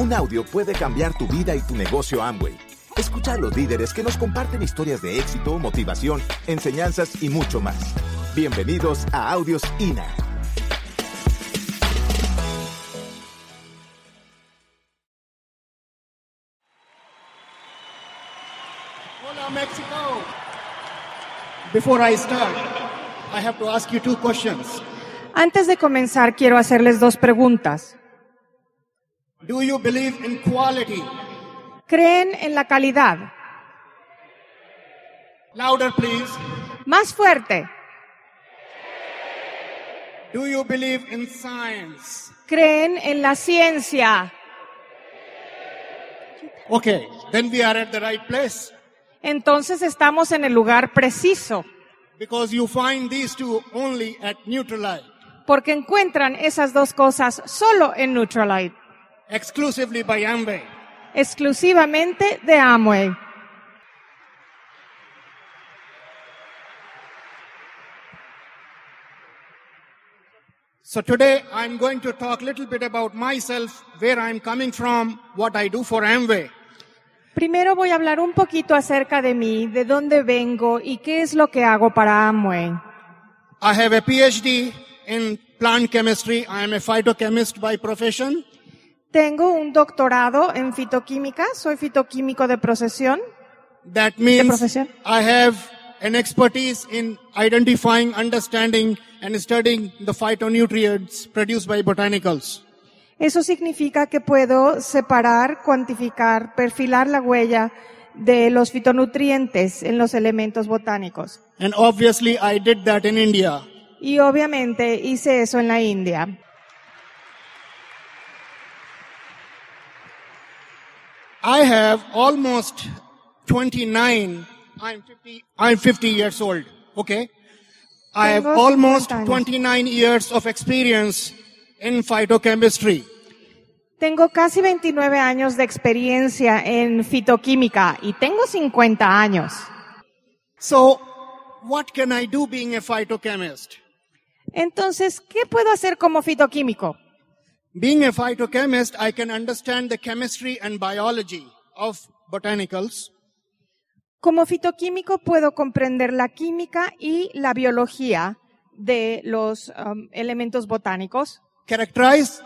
Un audio puede cambiar tu vida y tu negocio Amway. Escucha a los líderes que nos comparten historias de éxito, motivación, enseñanzas y mucho más. Bienvenidos a Audios INA. Hola, Mexico. Before I start, I have to ask you two questions. Antes de comenzar, quiero hacerles dos preguntas. Do you believe in quality? ¿Creen en la calidad? Louder, please. Más fuerte. Do you believe in science? ¿Creen en la ciencia? Okay, then we are at the right place Entonces estamos en el lugar preciso, because you find these two only at Neutralite, porque encuentran esas dos cosas solo en Neutralite, exclusively by Amway. exclusivamente de Amway. So today I'm going to talk a little bit about myself, where I'm coming from, what I do for Amway. Primero voy a hablar un poquito acerca de mí, de dónde vengo y qué es lo que hago para Amway. I have a PhD in plant chemistry. I am a phytochemist by profession. Tengo un doctorado en fitoquímica, soy fitoquímico de procesión. That means profesión? I have an expertise in identifying, understanding, and studying the phytonutrients produced by botanicals. Eso significa que puedo separar, cuantificar, perfilar la huella de los fitonutrientes en los elementos botánicos. And obviously I did that in India. Y obviamente hice eso en la India. I have almost 29, I'm 50, I'm 50 years old, okay? I have almost 50 años. 29 years of experience in phytochemistry. Tengo casi 29 años de experiencia en fitoquímica y tengo 50 años. So, what can I do being a phytochemist? Entonces, ¿qué puedo hacer como fitoquímico? Being a phytochemist, I can understand the chemistry and biology of botanicals. Como fitoquímico puedo comprender la química y la biología de los um, elementos botánicos, characterize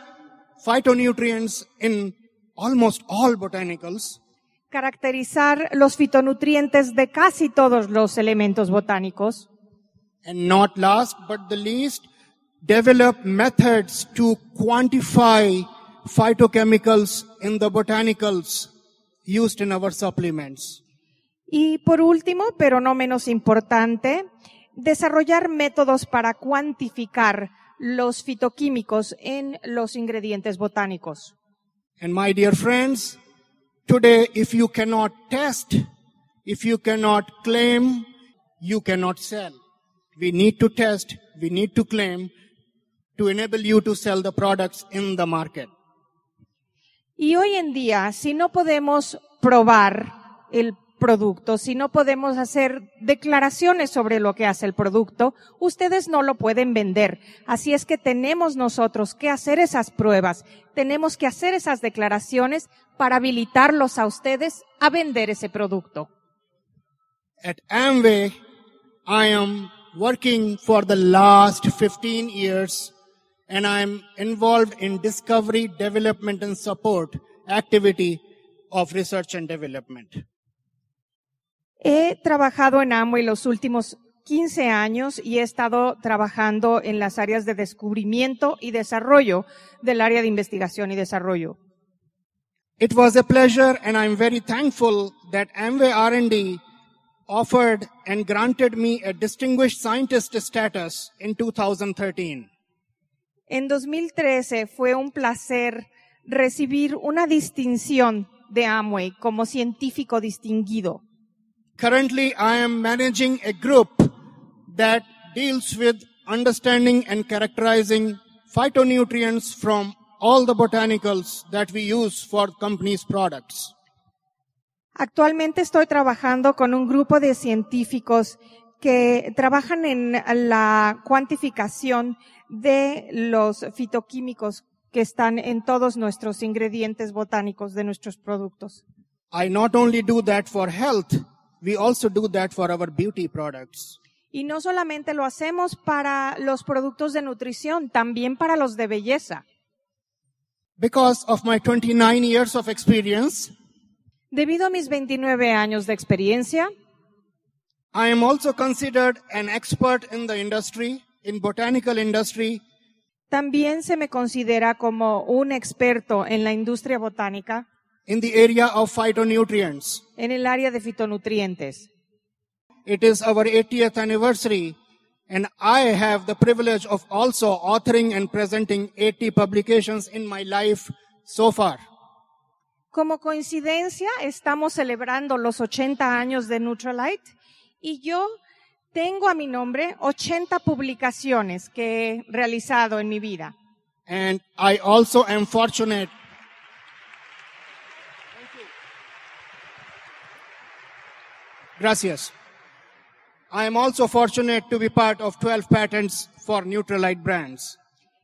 phytonutrients in almost all botanicals, caracterizar los fitonutrientes de casi todos los elementos botánicos. And not last but the least, develop methods to quantify phytochemicals in the botanicals used in our supplements. y por último, pero no menos importante, desarrollar métodos para cuantificar los fitoquímicos en los ingredientes botánicos. And my dear friends, today if you cannot test, if you cannot claim, you cannot sell. We need to test, we need to claim to enable you to sell the products in the market. Y hoy en día, si no podemos probar el producto, si no podemos hacer declaraciones sobre lo que hace el producto, ustedes no lo pueden vender. Así es que tenemos nosotros que hacer esas pruebas, tenemos que hacer esas declaraciones para habilitarlos a ustedes a vender ese producto. At Amway, I am working for the last 15 years and I am involved in discovery, development and support activity of research and development. He trabajado en Amway los últimos 15 años y he estado trabajando en las áreas de descubrimiento y desarrollo del área de investigación y desarrollo. It was a pleasure and I'm very thankful that Amway R&D offered and granted me a distinguished scientist status in 2013. En 2013 fue un placer recibir una distinción de Amway como científico distinguido. Currently, I am managing a group that deals with understanding and characterizing phytonutrients from all the botanicals that we use for companies' products. Actualmente estoy trabajando con un grupo de científicos que trabajan en la cuantificación de los fitoquímicos que están en todos nuestros ingredientes botánicos de nuestros productos. I not only do that for health, we also do that for our beauty products. Y no solamente lo hacemos para los productos de nutrición, también para los de belleza. Because of my 29 years of experience, Debido a mis 29 años de experiencia, I am also considered an expert in the industry, in botanical industry, también se me considera como un experto en la industria botánica in the area of phytonutrients. en el área de fitonutrientes. It is our 80th anniversary and I have the privilege of also authoring and presenting 80 publications in my life so far. Como coincidencia, estamos celebrando los 80 años de Neutralite y yo tengo a mi nombre 80 publicaciones que he realizado en mi vida. And I also am fortunate. Gracias. I am also fortunate to be part of 12 patents for Neutralite brands.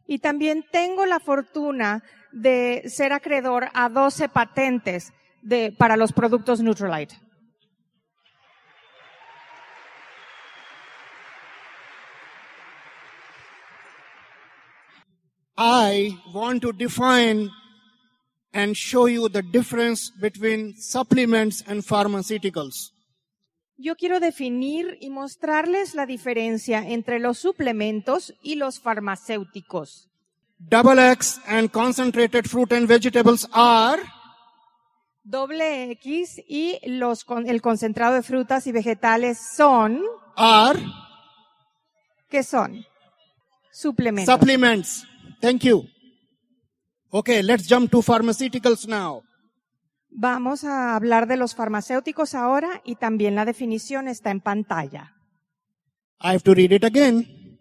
Y también tengo la fortuna de ser acreedor a 12 patentes de, para los productos Neutralite. I want to define and show you the difference between supplements and pharmaceuticals. Yo quiero definir y mostrarles la diferencia entre los suplementos y los farmacéuticos. Double X and concentrated fruit and vegetables are Doble X y los, con- el concentrado de frutas y vegetales son, are ¿qué son? Suplementos. supplements. Thank you. Okay, let's jump to pharmaceuticals now. Vamos a hablar de los farmacéuticos ahora y también la definición está en pantalla. I have to read it again.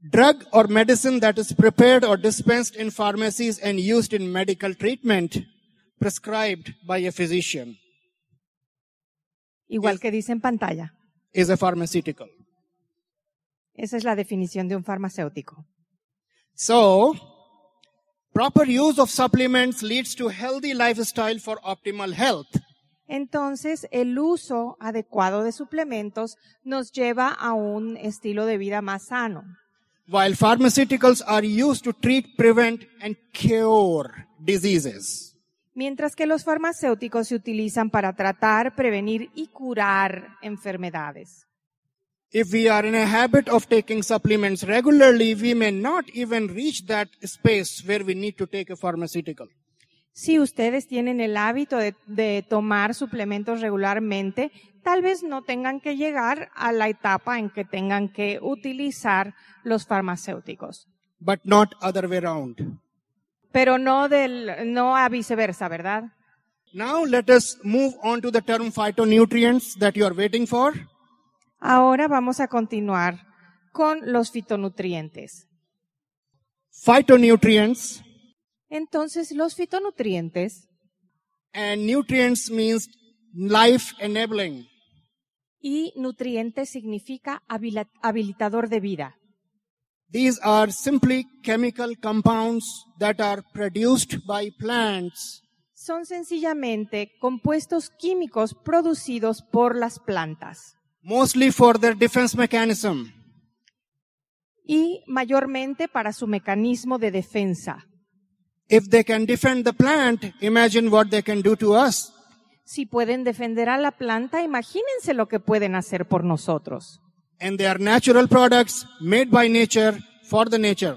Drug or medicine that is prepared or dispensed in pharmacies and used in medical treatment prescribed by a physician Igual que dice en pantalla. is a pharmaceutical. Esa es la definición de un farmacéutico. So, proper use of supplements leads to healthy lifestyle for optimal health. Entonces, el uso adecuado de suplementos nos lleva a un estilo de vida más sano. While pharmaceuticals are used to treat, prevent, and cure diseases. Mientras que los farmacéuticos se utilizan para tratar, prevenir y curar enfermedades. If we are in a habit of taking supplements regularly, we may not even reach that space where we need to take a pharmaceutical. Si ustedes tienen el hábito de, de tomar suplementos regularmente, tal vez no tengan que llegar a la etapa en que tengan que utilizar los farmacéuticos. But not other way around. Pero no del, no a viceversa, ¿verdad? Now let us move on to the term phytonutrients that you are waiting for. Ahora vamos a continuar con los fitonutrientes. Phytonutrients Entonces, los fitonutrientes and nutrients means life enabling. y nutrientes significa habilitador de vida. These are simply chemical compounds that are produced by plants Son sencillamente compuestos químicos producidos por las plantas mostly for their defense mechanism. y mayormente para su mecanismo de defensa. If they can defend the plant, imagine what they can do to us. Si pueden defender a la planta, imagínense lo que pueden hacer por nosotros. And they are natural products made by nature for the nature.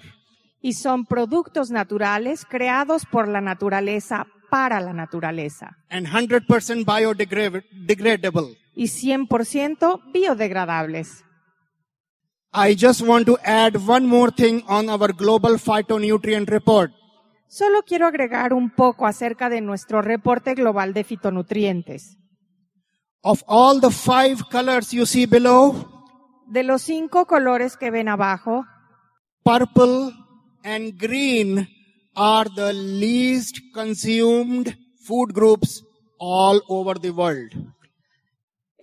Y son productos naturales creados por la naturaleza para la naturaleza. and 100% biodegradable. Y 100% biodegradables. I just want to add one more thing on our global phytonutrient report. Solo quiero agregar un poco acerca de nuestro reporte global de fitonutrientes. Of all the five colors you see below, De los cinco colores que ven abajo, purple and green are the least consumed food groups all over the world.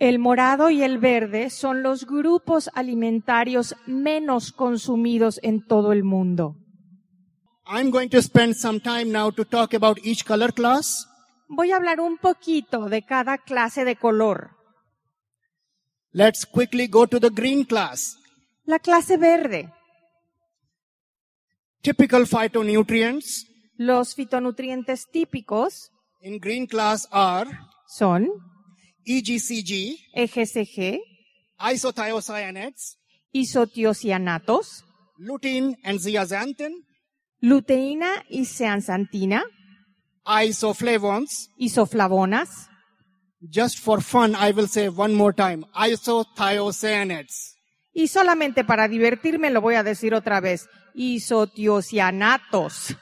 El morado y el verde son los grupos alimentarios menos consumidos en todo el mundo. I'm going to spend some time now to talk about each color class. Voy a hablar un poquito de cada clase de color. Let's quickly go to the green class. La clase verde, Typical phytonutrients los fitonutrientes típicos in green class are son EGCG, EGCG, isothiocyanates, isotiocianatos, lutein and zeaxanthin, luteína y zeaxantina, isoflavones. isoflavonas. Just for fun, I will say one more time. Isothiocyanates. Y solamente para divertirme lo voy a decir otra vez. Isotiocianatos.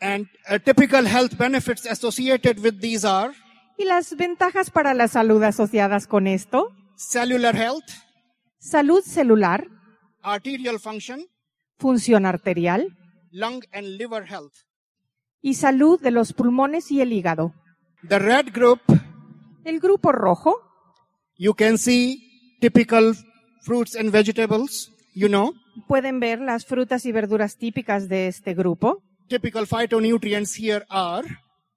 And uh, typical health benefits associated with these are ¿Y las ventajas para la salud asociadas con esto? cellular health, Salud celular, arterial function, función arterial lung and liver health. y salud de los pulmones y el hígado. The red group, El grupo rojo, you can see typical fruits and vegetables, you know, pueden ver las frutas y verduras típicas de este grupo. Typical phytonutrients here are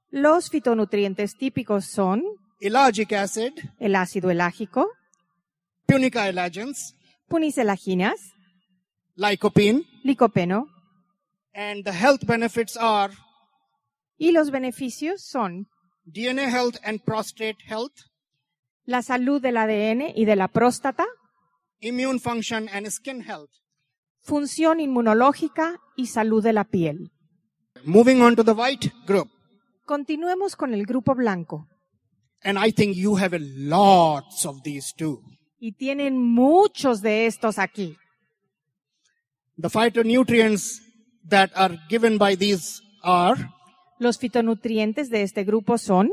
Los fitonutrientes típicos son ellagic acid, el ácido elágico, punica ellagens, punicelaginas, lycopene, licopeno, and the health benefits are y los beneficios son DNA health and prostate health, la salud del ADN y de la próstata, immune function and skin health. función inmunológica y salud de la piel. Moving on to the white group. Continuemos con el grupo blanco. And I think you have a lots of these too. Y tienen muchos de estos aquí. The phytonutrients that are given by these are Los fitonutrientes de este grupo son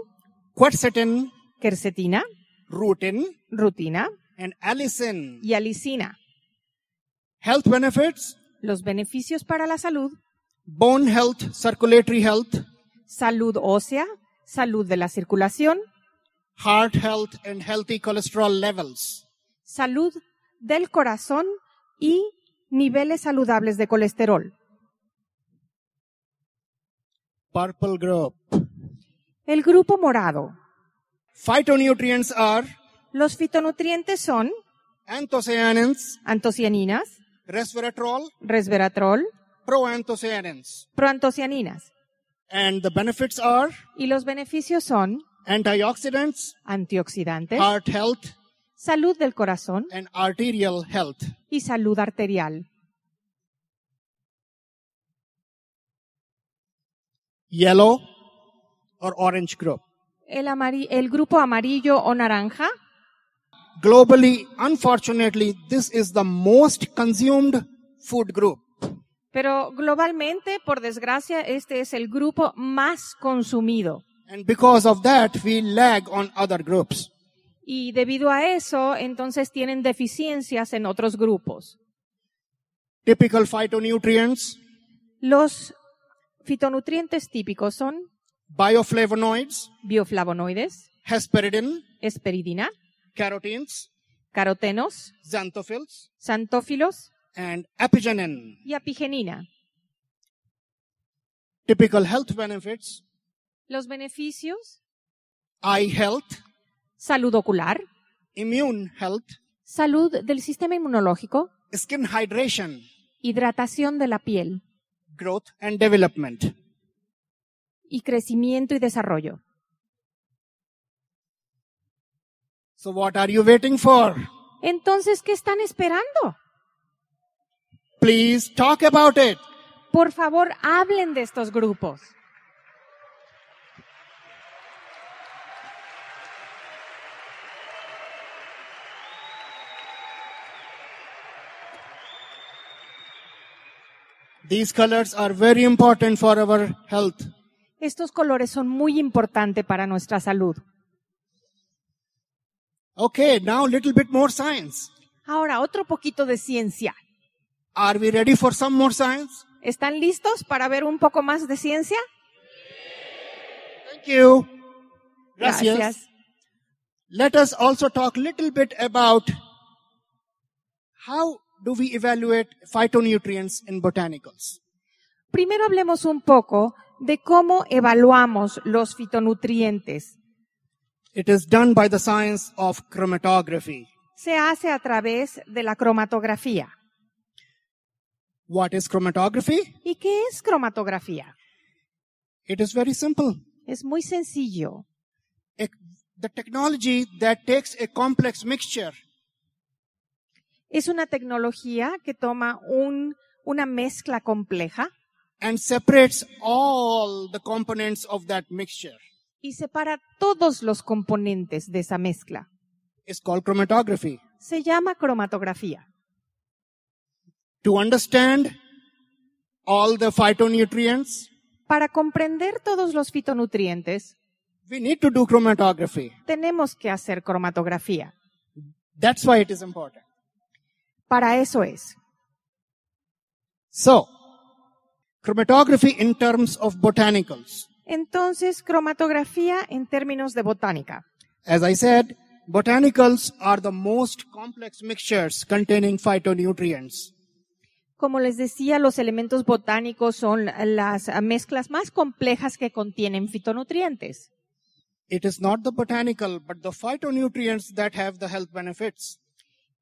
quercetin, quercetina, rutin, rutina and allicin. y alicina. Health benefits, Los beneficios para la salud, bone health, circulatory health, salud ósea, salud de la circulación, heart health, and healthy cholesterol levels. salud del corazón y niveles saludables de colesterol. Purple group. El grupo morado. Phytonutrients are Los fitonutrientes son anthocyanins, antocianinas, resveratrol, resveratrol, proanthocyanins. proantocianinas. And the benefits are Y los beneficios son antioxidants, antioxidantes, heart health, salud del corazón and arterial health. y salud arterial. Yellow or orange group. El, el grupo amarillo o naranja. Globally, unfortunately, this is the most consumed food group. Pero globalmente, por desgracia, este es el grupo más consumido. And because of that, we lag on other groups. Y debido a eso, entonces tienen deficiencias en otros grupos. Typical phytonutrients, Los fitonutrientes típicos son bioflavonoids, bioflavonoides, hesperidin, esperidina, carotenes, carotenos, xanthophylls, santófilos and apigenin. y apigenina. Typical health benefits, Los beneficios, eye health, salud ocular, immune health, salud del sistema inmunológico, skin hydration, hidratación de la piel growth and development. y crecimiento y desarrollo. So what are you waiting for? Entonces, ¿qué están esperando? Please talk about it. Por favor, hablen de estos grupos. These colors are very important for our health. Estos colores son muy importantes para nuestra salud. Okay, now little bit more science. Ahora, otro poquito de ciencia. Are we ready for some more science? ¿Están listos para ver un poco más de ciencia? Thank you. Gracias. Gracias. Let us also talk little bit about how do we evaluate phytonutrients in botanicals? Primero hablemos un poco de cómo evaluamos los fitonutrientes. It is done by the science of chromatography. Se hace a través de la cromatografía. What is chromatography? ¿Y qué es cromatografía? It is very simple. Es muy sencillo. The technology that takes a complex mixture Es una tecnología que toma un- una mezcla compleja and separates all the components of that mixture y separa todos los componentes de esa mezcla. is called chromatography. Se llama cromatografía. To understand all the phytonutrients, Para comprender todos los fitonutrientes, we need to do chromatography. tenemos que hacer cromatografía. That's why it is important. Para eso es. So, chromatography in terms of botanicals. Entonces, cromatografía en términos de botánica. As I said, botanicals are the most complex mixtures containing phytonutrients. Como les decía, los elementos botánicos son las mezclas más complejas que contienen fitonutrientes. It is not the botanical, but the phytonutrients that have the health benefits.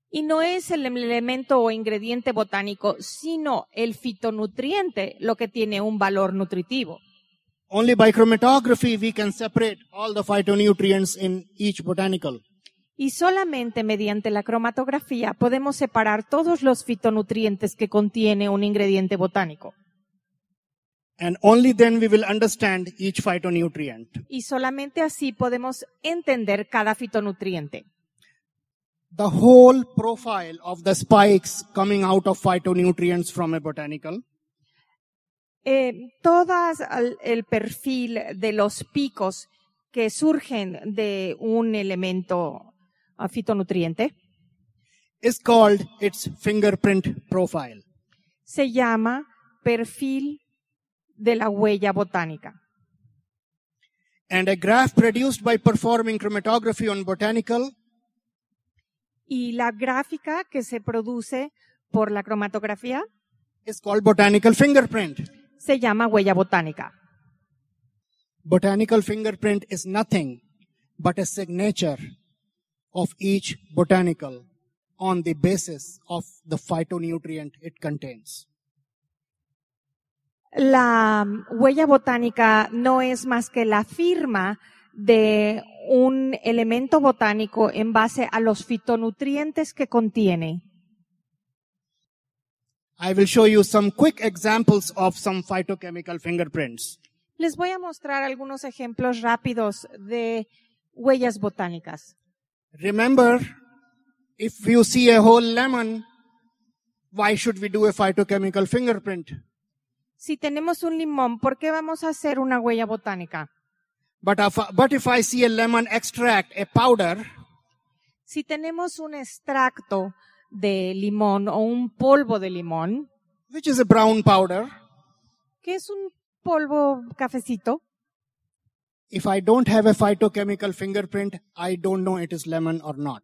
Y no es el elemento o ingrediente botánico, sino el fitonutriente lo que tiene un valor nutritivo. Only by chromatography we can separate all the phytonutrients in each botanical. Y solamente mediante la cromatografía podemos separar todos los fitonutrientes que contiene un ingrediente botánico. And only then we will understand each phytonutrient. Y solamente así podemos entender cada fitonutriente. The whole profile of the spikes coming out of phytonutrients from a botanical Eh, todas al- el perfil de los picos que surgen de un elemento fitonutriente is called its fingerprint profile. se llama perfil de la huella botánica. And a graph produced by performing chromatography on botanical Y la gráfica que se produce por la cromatografía is called botanical fingerprint. se llama huella botánica. Botanical fingerprint is nothing but a signature of each botanical on the basis of the phytonutrient it contains. La huella botánica no es más que la firma de un elemento botánico en base a los fitonutrientes que contiene. I will show you some quick examples of some phytochemical fingerprints. Les voy a mostrar algunos ejemplos rápidos de huellas botánicas. Remember, if you see a whole lemon, why should we do a phytochemical fingerprint? Si tenemos un limón, ¿por qué vamos a hacer una huella botánica? But if, but if I see a lemon extract, a powder, Si tenemos un extracto de limón o un polvo de limón, which is a brown powder, que es un polvo cafecito, if I don't have a phytochemical fingerprint, I don't know it is lemon or not.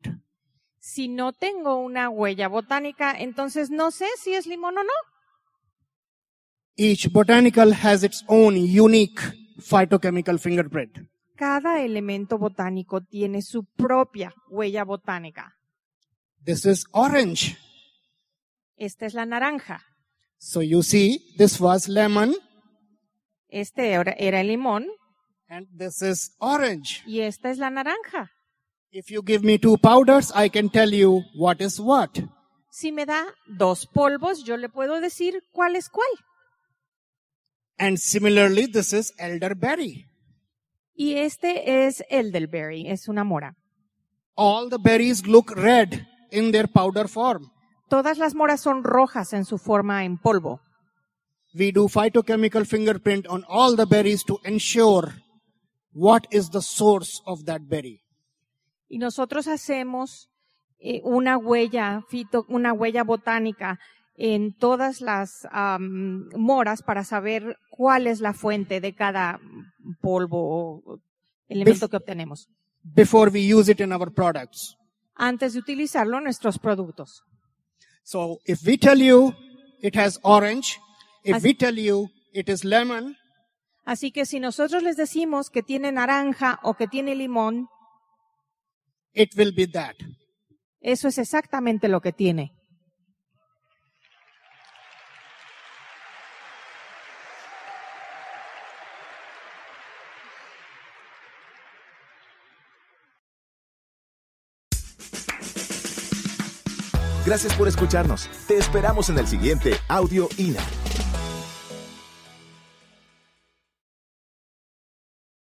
si no tengo una huella botánica, entonces no sé si es limón o no. Each botanical has its own unique phytochemical fingerprint. Cada elemento botánico tiene su propia huella botánica. This is orange. Esta es la naranja. So you see, this was lemon Este era era el limón and this is orange. y esta es la naranja. If you give me two powders, I can tell you what is what. Si me da dos polvos, yo le puedo decir cuál es cuál. And similarly, this is elderberry. Y este es elderberry, es una mora. All the berries look red in their powder form. Todas las moras son rojas en su forma en polvo. We do phytochemical fingerprint on all the berries to ensure what is the source of that berry. Y nosotros hacemos eh, una huella fito, una huella botánica en todas las am, moras para saber cuál es la fuente de cada polvo o elemento Bef- que obtenemos before we use it in our products. antes de utilizarlo en nuestros productos. So if we tell you it has orange, if As- we tell you it is lemon, Así que si nosotros les decimos que tiene naranja o que tiene limón, it will be that. eso es exactamente lo que tiene. Gracias por escucharnos. Te esperamos en el siguiente Audio INA.